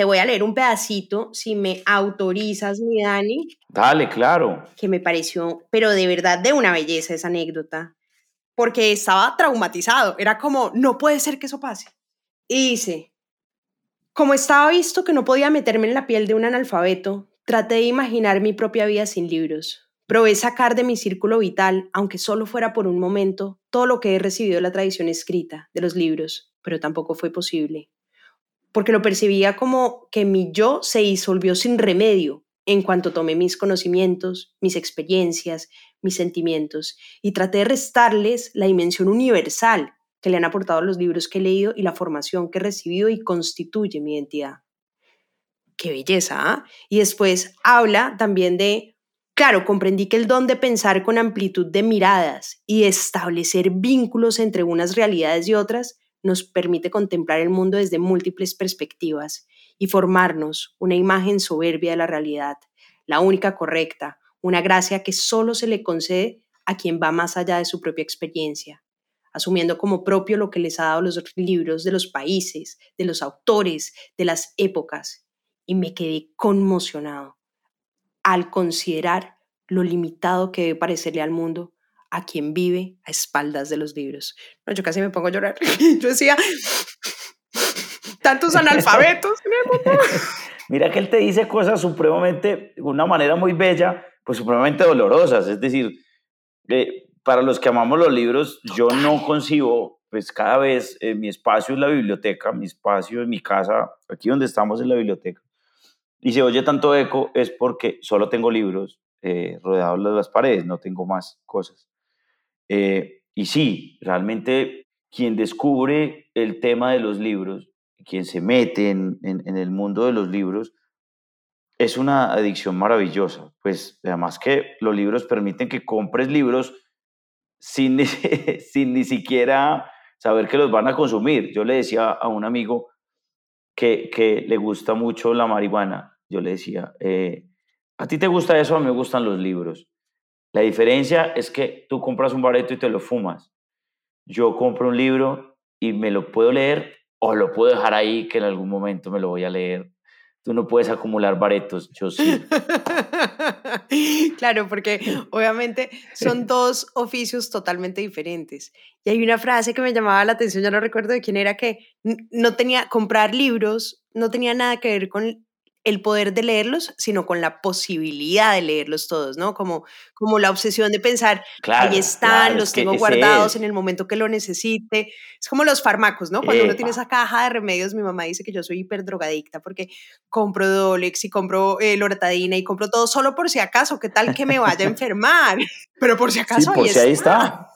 Te voy a leer un pedacito, si me autorizas, mi Dani, Dale, claro. que me pareció, pero de verdad de una belleza esa anécdota, porque estaba traumatizado, era como, no puede ser que eso pase. Y dice, como estaba visto que no podía meterme en la piel de un analfabeto, traté de imaginar mi propia vida sin libros. Probé sacar de mi círculo vital, aunque solo fuera por un momento, todo lo que he recibido de la tradición escrita, de los libros, pero tampoco fue posible. Porque lo percibía como que mi yo se disolvió sin remedio en cuanto tomé mis conocimientos, mis experiencias, mis sentimientos y traté de restarles la dimensión universal que le han aportado los libros que he leído y la formación que he recibido y constituye mi identidad. Qué belleza, ¿ah? Y después habla también de, claro, comprendí que el don de pensar con amplitud de miradas y establecer vínculos entre unas realidades y otras nos permite contemplar el mundo desde múltiples perspectivas y formarnos una imagen soberbia de la realidad, la única correcta, una gracia que solo se le concede a quien va más allá de su propia experiencia, asumiendo como propio lo que les ha dado los libros de los países, de los autores, de las épocas. Y me quedé conmocionado al considerar lo limitado que debe parecerle al mundo a quien vive a espaldas de los libros. No, yo casi me pongo a llorar. Yo decía, tantos analfabetos. Mira que él te dice cosas supremamente, de una manera muy bella, pues supremamente dolorosas. Es decir, eh, para los que amamos los libros, yo no concibo, pues cada vez eh, mi espacio es la biblioteca, mi espacio es mi casa, aquí donde estamos es la biblioteca. Y si oye tanto eco es porque solo tengo libros eh, rodeados de las paredes, no tengo más cosas. Eh, y sí, realmente quien descubre el tema de los libros, quien se mete en, el mundo de los libros, es una adicción maravillosa. Pues además que los libros permiten que compres libros sin, sin ni siquiera saber que los van a consumir. Yo le decía a un amigo que, que le gusta mucho la marihuana, yo le decía, eh, ¿a ti te gusta eso? A mí me gustan los libros. La diferencia es que tú compras un bareto y te lo fumas. Yo compro un libro y me lo puedo leer o lo puedo dejar ahí que en algún momento me lo voy a leer. Tú no puedes acumular baretos, yo sí. claro, porque obviamente son dos oficios totalmente diferentes. Y hay una frase que me llamaba la atención, ya no recuerdo de quién era, que no tenía, comprar libros no tenía nada que ver con el poder de leerlos, sino con la posibilidad de leerlos todos, ¿no? Como, como la obsesión de pensar, ahí están, los tengo guardados en el momento que lo necesite. Es como los fármacos, ¿no? Cuando uno tiene esa caja de remedios, mi mamá dice que yo soy hiperdrogadicta porque compro Dolex y compro eh, Loratadina y compro todo solo por si acaso, ¿qué tal que me vaya a enfermar? Pero por si acaso sí, por ahí, si ahí está.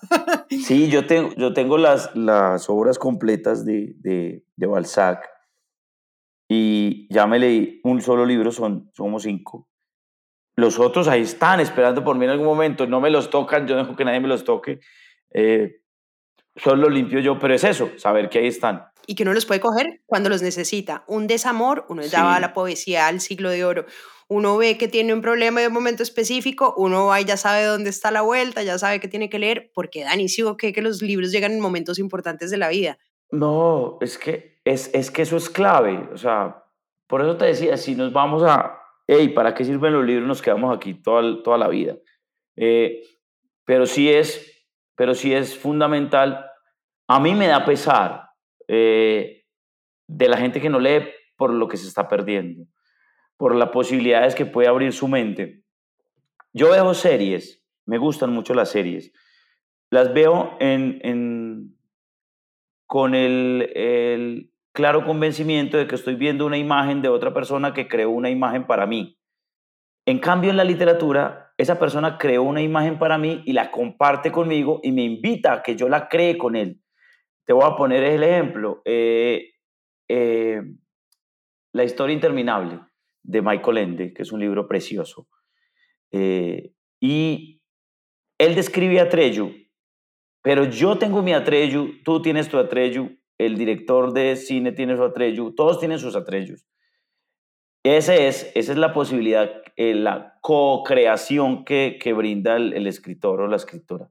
Sí, yo tengo, yo tengo las, las obras completas de, de, de Balzac y ya me leí un solo libro, son, somos cinco. Los otros ahí están esperando por mí en algún momento, no me los tocan, yo dejo que nadie me los toque, eh, solo limpio yo, pero es eso, saber que ahí están. Y que uno los puede coger cuando los necesita. Un desamor, uno ya va a la poesía, al siglo de oro. Uno ve que tiene un problema de un momento específico, uno va y ya sabe dónde está la vuelta, ya sabe que tiene que leer, porque Dani, sí o que los libros llegan en momentos importantes de la vida. No, es que, es, es que eso es clave. O sea, por eso te decía, si nos vamos a, hey, ¿para qué sirven los libros? Nos quedamos aquí toda, toda la vida. Eh, pero sí es, pero sí es fundamental. A mí me da pesar eh, de la gente que no lee por lo que se está perdiendo, por las posibilidades que puede abrir su mente. Yo veo series, me gustan mucho las series. Las veo en, en con el, claro convencimiento de que estoy viendo una imagen de otra persona que creó una imagen para mí. En cambio, en la literatura, esa persona creó una imagen para mí y la comparte conmigo y me invita a que yo la cree con él. Te voy a poner el ejemplo. Eh, eh, la historia interminable de Michael Ende, que es un libro precioso. Eh, y él describe a Treyu pero yo tengo mi Atreyu, tú tienes tu Atreyu, el director de cine tiene su Atreyu, todos tienen sus Atreyus. Ese es, esa es la posibilidad, eh, la co-creación que, que, brinda el, escritor o la escritora.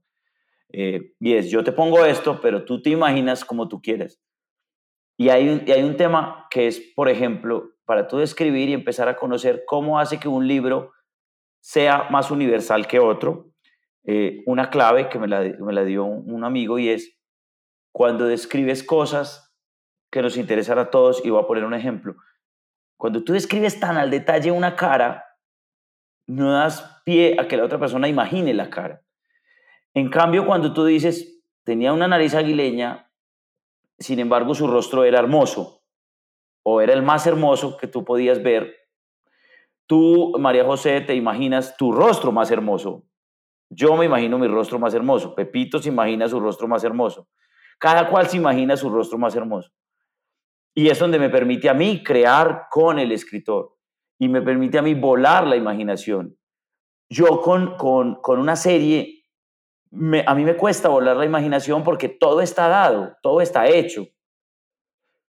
Eh, y es, yo te pongo esto, pero tú te imaginas como tú quieres. Y hay, y hay un tema que es, por ejemplo, para tú describir y empezar a conocer cómo hace que un libro sea más universal que otro, eh, una clave que me la, me la dio un, amigo y es cuando describes cosas que nos interesan a todos, y voy a poner un ejemplo, cuando tú describes tan al detalle una cara, no das pie a que la otra persona imagine la cara. En cambio, cuando tú dices, tenía una nariz aguileña, sin embargo su rostro era hermoso, o era el más hermoso que tú podías ver, tú, María José, te imaginas tu rostro más hermoso, yo me imagino mi rostro más hermoso. Pepito se imagina su rostro más hermoso. Cada cual se imagina su rostro más hermoso. Y es donde me permite a mí crear con el escritor y me permite a mí volar la imaginación. Yo con, con, con una serie, a mí me cuesta volar la imaginación porque todo está dado, todo está hecho.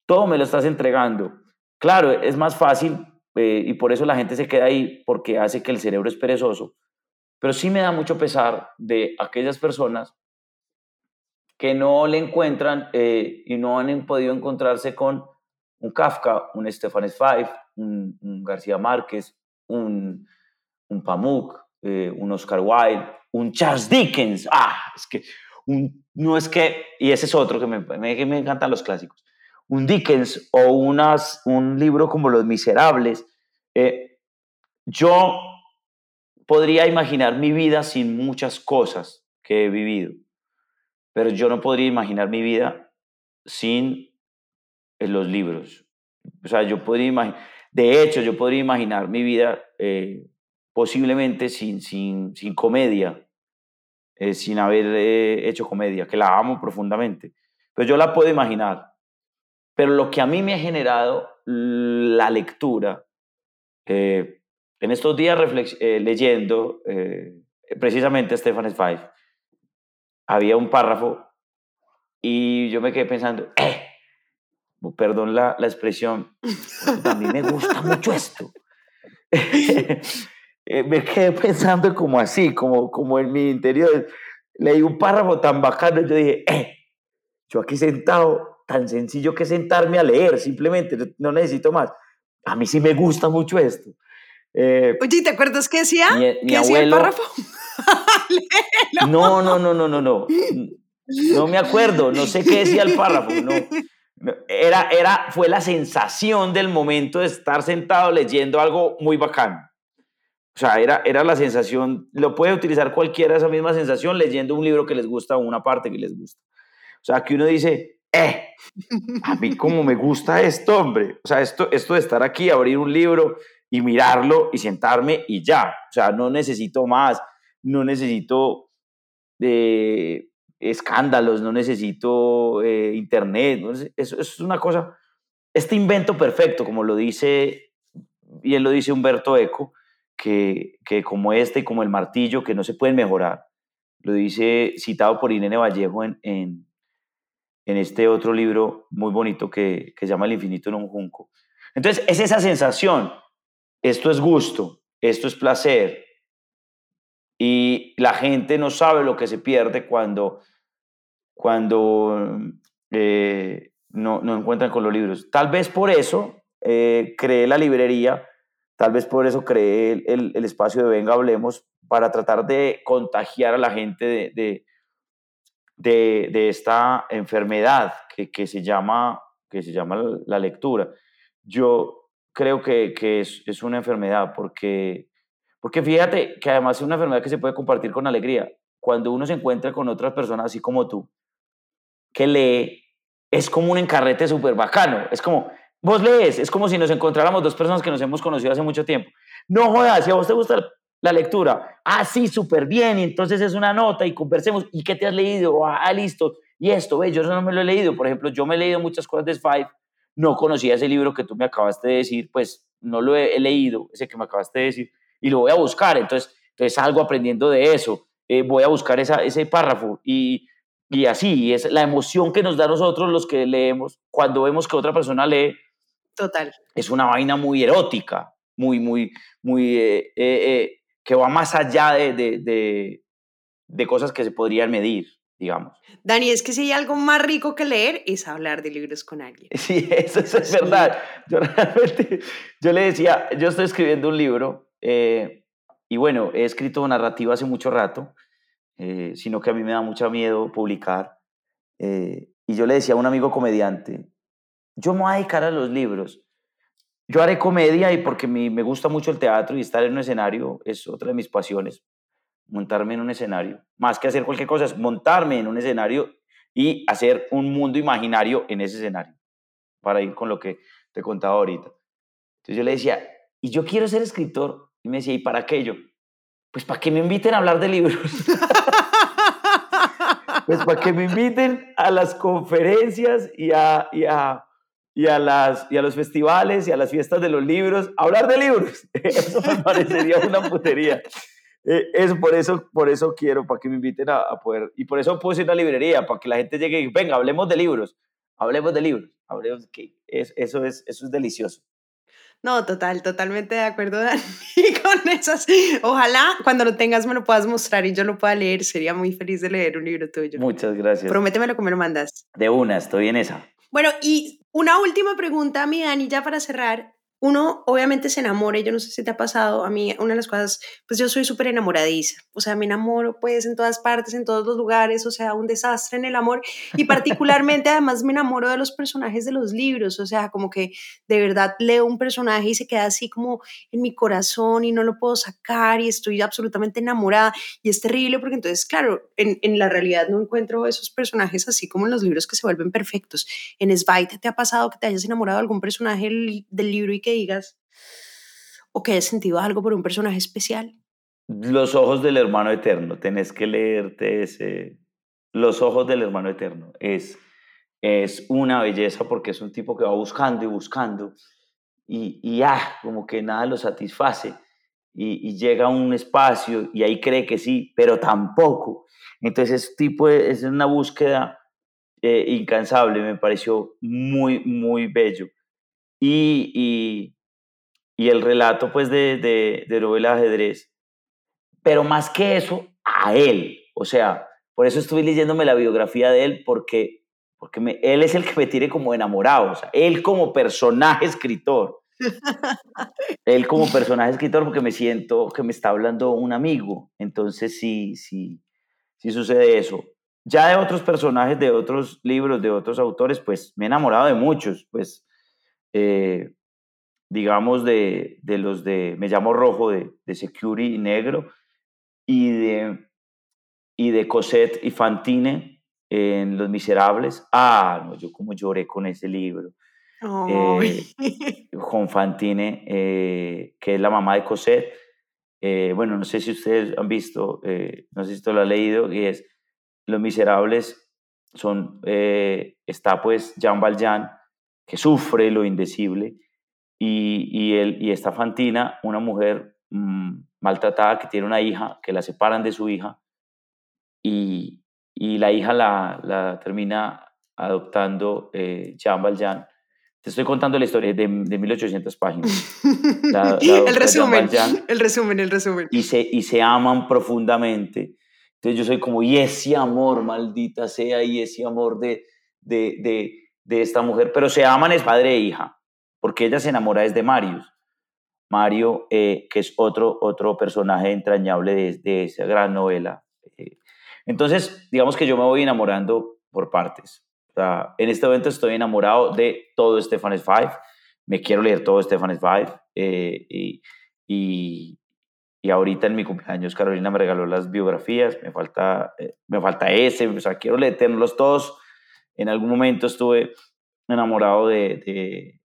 Todo me lo estás entregando. Claro, es más fácil eh, y por eso la gente se queda ahí porque hace que el cerebro es perezoso pero sí me da mucho pesar de aquellas personas que no le encuentran eh, y no han podido encontrarse con un Kafka, un Stefan Zweig, un, García Márquez, un, un Pamuk, eh, un Oscar Wilde, un Charles Dickens. Ah, es que no es que, y ese es otro que me, me, encantan los clásicos, un Dickens o unas, un libro como Los Miserables. Eh, yo podría imaginar mi vida sin muchas cosas que he vivido, pero yo no podría imaginar mi vida sin eh, los libros. O sea, yo podría imaginar, de hecho, yo podría imaginar mi vida eh, posiblemente sin, sin, sin comedia, eh, sin haber hecho comedia, que la amo profundamente. pero yo la puedo imaginar. Pero lo que a mí me ha generado la lectura, eh, en estos días eh, leyendo eh, precisamente a Stefan Zweig, había un párrafo y yo me quedé pensando, ¡eh! Perdón la, la expresión, a mí me gusta mucho esto. me quedé pensando como así, como, como en mi interior. Leí un párrafo tan bacano, yo dije, ¡eh! Yo aquí sentado, tan sencillo que sentarme a leer, simplemente, no necesito más. A mí sí me gusta mucho esto. Eh, Oye, ¿te acuerdas qué decía? Mi, ¿Qué decía el párrafo? no, no, no, no, no, no. No me acuerdo, no sé qué decía el párrafo. No. Era, era, fue la sensación del momento de estar sentado leyendo algo muy bacano. O sea, era, era la sensación, lo puede utilizar cualquiera esa misma sensación leyendo un libro que les gusta o una parte que les gusta. O sea, que uno dice, eh, a mí como me gusta esto, hombre. O sea, esto, esto de estar aquí, abrir un libro y mirarlo y sentarme y ya. O sea, no necesito más, no necesito de escándalos, no necesito eh, internet. eso, es una cosa, este invento perfecto, como lo dice, bien lo dice Humberto Eco, que, que como este y como el martillo, que no se pueden mejorar. Lo dice citado por Irene Vallejo en, en, en este otro libro muy bonito que, que se llama El infinito en un junco. Entonces, es esa sensación, esto es gusto, esto es placer, y la gente no sabe lo que se pierde cuando, cuando eh, no, no, encuentran con los libros. Tal vez por eso eh, creé la librería, tal vez por eso creé el, el, espacio de Venga Hablemos, para tratar de contagiar a la gente de, de, de, de esta enfermedad que, que, se llama, que se llama la lectura. Yo creo que, que es, es una enfermedad porque porque fíjate que además es una enfermedad que se puede compartir con alegría. Cuando uno se encuentra con otras personas así como tú, que lee, es como un encarrete súper bacano. Es como, vos lees, es como si nos encontráramos dos personas que nos hemos conocido hace mucho tiempo. No jodas, si a vos te gusta la lectura, ah, sí, súper bien, y entonces es una nota y conversemos, ¿y qué te has leído? Ah, listo, y esto, ve, yo no me lo he leído, por ejemplo, yo me he leído muchas cosas de Five, no conocía ese libro que tú me acabaste de decir, pues no lo he, he leído, ese que me acabaste de decir, y lo voy a buscar. Entonces, entonces salgo aprendiendo de eso. Eh, voy a buscar esa, ese párrafo y, y así, es la emoción que nos da a nosotros los que leemos cuando vemos que otra persona lee. Total. Es una vaina muy erótica, muy, muy, muy, eh, eh, que va más allá de, de, de, de cosas que se podrían medir digamos. Dani, es que si hay algo más rico que leer es hablar de libros con alguien. Sí, eso, eso es verdad. Yo realmente, yo le decía, yo estoy escribiendo un libro eh, y bueno, he escrito narrativa hace mucho rato, eh, sino que a mí me da mucho miedo publicar. Eh, y yo le decía a un amigo comediante, yo me voy a dedicar a los libros. Yo haré comedia y porque me, me gusta mucho el teatro y estar en un escenario es otra de mis pasiones, montarme en un escenario. Más que hacer cualquier cosa, es montarme en un escenario y hacer un mundo imaginario en ese escenario, para ir con lo que te contaba ahorita. Entonces yo le decía, y yo quiero ser escritor y me decía, ¿y para qué yo? Pues para que me inviten a hablar de libros. pues para que me inviten a las conferencias y a, y a, y a, las, y a los festivales y a las fiestas de los libros, a hablar de libros. Eso me parecería una putería. Eh, eso, por, eso, por eso quiero, para que me inviten a, poder. Y por eso puse una librería, para que la gente llegue y venga, hablemos de libros. Hablemos de libros. Hablemos que es, eso, es, eso es delicioso. No, total, totalmente de acuerdo, Dani, con esas. Ojalá cuando lo tengas me lo puedas mostrar y yo lo pueda leer. Sería muy feliz de leer un libro tuyo. Muchas gracias. Prométemelo que me lo mandas. De una, estoy en esa. Bueno, y una última pregunta, mi Dani, ya para cerrar uno obviamente se enamora, y yo no sé si te ha pasado, a mí una de las cosas, pues yo soy súper enamoradiza, o sea, me enamoro pues en todas partes, en todos los lugares, o sea, un desastre en el amor, y particularmente además me enamoro de los personajes de los libros, o sea, como que de verdad leo un personaje y se queda así como en mi corazón y no lo puedo sacar y estoy absolutamente enamorada, y es terrible porque entonces, claro, en, en la realidad no encuentro esos personajes así como en los libros que se vuelven perfectos. En Svite, ¿te ha pasado que te hayas enamorado de algún personaje del libro y que digas o que hayas sentido algo por un personaje especial? Los ojos del hermano eterno, tenés que leerte ese. Los ojos del hermano eterno. Es, es una belleza porque es un tipo que va buscando y buscando y, ah, como que nada lo satisface y, llega a un espacio y ahí cree que sí, pero tampoco. Entonces, tipo es una búsqueda eh, incansable, me pareció muy, muy bello. Y, y, y el relato, pues, de, de, de de ajedrez, pero más que eso, a él. O sea, por eso estuve leyéndome la biografía de él, porque, porque me, él es el que me tiene como enamorado. O sea, él como personaje escritor. Él como personaje escritor, porque me siento que me está hablando un amigo. Entonces sí, sí, sí sucede eso. Ya de otros personajes, de otros libros, de otros autores, pues me he enamorado de muchos. Pues eh, digamos de, de, los de Me llamo Rojo, de, de Security Negro, y de, y de Cosette y Fantine en Los Miserables. Ah, no, yo como lloré con ese libro. Eh, con Fantine, eh, que es la mamá de Cosette. Eh, bueno, no sé si ustedes han visto, no sé si usted lo ha leído, y es Los Miserables, son, está pues Jean Valjean, que sufre lo indecible, y, y, él, y esta Fantina, una mujer mm, maltratada que tiene una hija, que la separan de su hija, y, y la hija la, la termina adoptando Jean Valjean te estoy contando la historia de, de 1800 páginas. el resumen, el resumen, el resumen. Y se, y se aman profundamente. Entonces yo soy como, y ese amor, maldita sea, y ese amor de, de, de, de esta mujer. Pero se aman es padre e hija, porque ella se enamora es de Marius. Mario, eh, que es otro, otro personaje entrañable de, de esa gran novela. Eh, entonces, digamos que yo me voy enamorando por partes en este momento estoy enamorado de todo Stefan Five. Me quiero leer todo Stefan Five. Eh, y, y, y, ahorita en mi cumpleaños Carolina me regaló las biografías. Me falta, eh, me falta ese. O sea, quiero leerlos todos. En algún momento estuve enamorado de,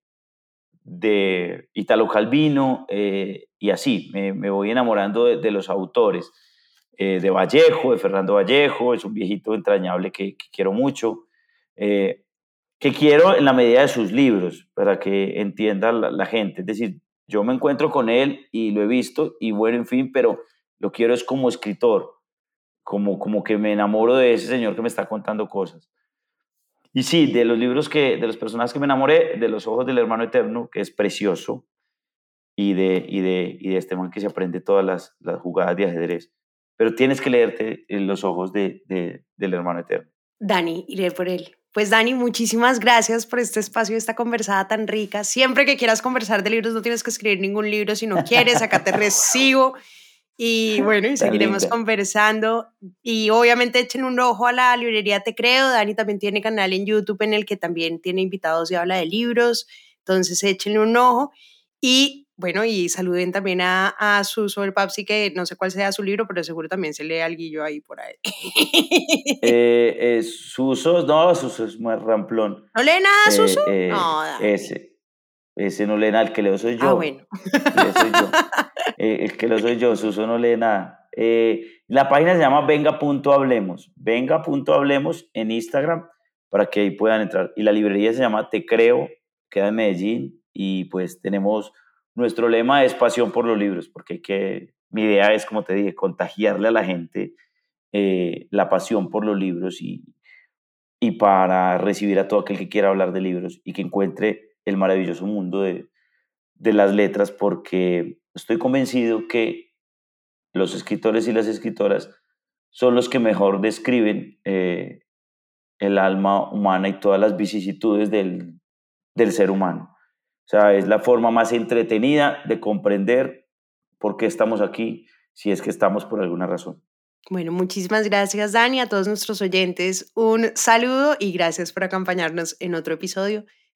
de, Italo Calvino eh, y así. Me, voy enamorando de, los autores. de Vallejo, de Fernando Vallejo. Es un viejito entrañable que, quiero mucho. Eh, que quiero en la medida de sus libros, para que entienda la, gente. Es decir, yo me encuentro con él y lo he visto y bueno, en fin, pero lo quiero es como escritor, como, como que me enamoro de ese señor que me está contando cosas. Y sí, de los libros que, de los personajes que me enamoré, de Los Ojos del Hermano Eterno, que es precioso, y de, y de, y de este man que se aprende todas las, jugadas de ajedrez. Pero tienes que leerte Los Ojos de, de, del Hermano Eterno. Dani, iré por él. Pues Dani, muchísimas gracias por este espacio, esta conversada tan rica. Siempre que quieras conversar de libros, no tienes que escribir ningún libro si no quieres, acá te recibo. Y bueno, y seguiremos conversando. Y obviamente echen un ojo a la librería Te Creo. Dani también tiene canal en YouTube en el que también tiene invitados y habla de libros. Entonces échenle un ojo. Y bueno, y saluden también a, a Suso el Papsi, que no sé cuál sea su libro, pero seguro también se lee algo ahí por ahí. Eh, eh, Suso, no, Suso es muy ramplón. ¿No lee nada, eh, Suso? Eh, no, ese, ese no lee nada, el que leo soy Ah, yo. bueno. El, soy yo. el que lo soy yo, Suso no lee nada. la página se llama venga.hablemos, venga.hablemos en Instagram para que ahí puedan entrar. Y la librería se llama Te Creo, queda en Medellín y pues tenemos nuestro lema es pasión por los libros, porque que, mi idea es, como te dije, contagiarle a la gente eh, la pasión por los libros y, y para recibir a todo aquel que quiera hablar de libros y que encuentre el maravilloso mundo de, de las letras, porque estoy convencido que los escritores y las escritoras son los que mejor describen eh, el alma humana y todas las vicisitudes del, del ser humano. O sea, es la forma más entretenida de comprender por qué estamos aquí, si es que estamos por alguna razón. Bueno, muchísimas gracias Dani, a todos nuestros oyentes un saludo y gracias por acompañarnos en otro episodio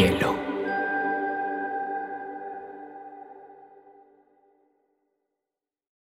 Hielo.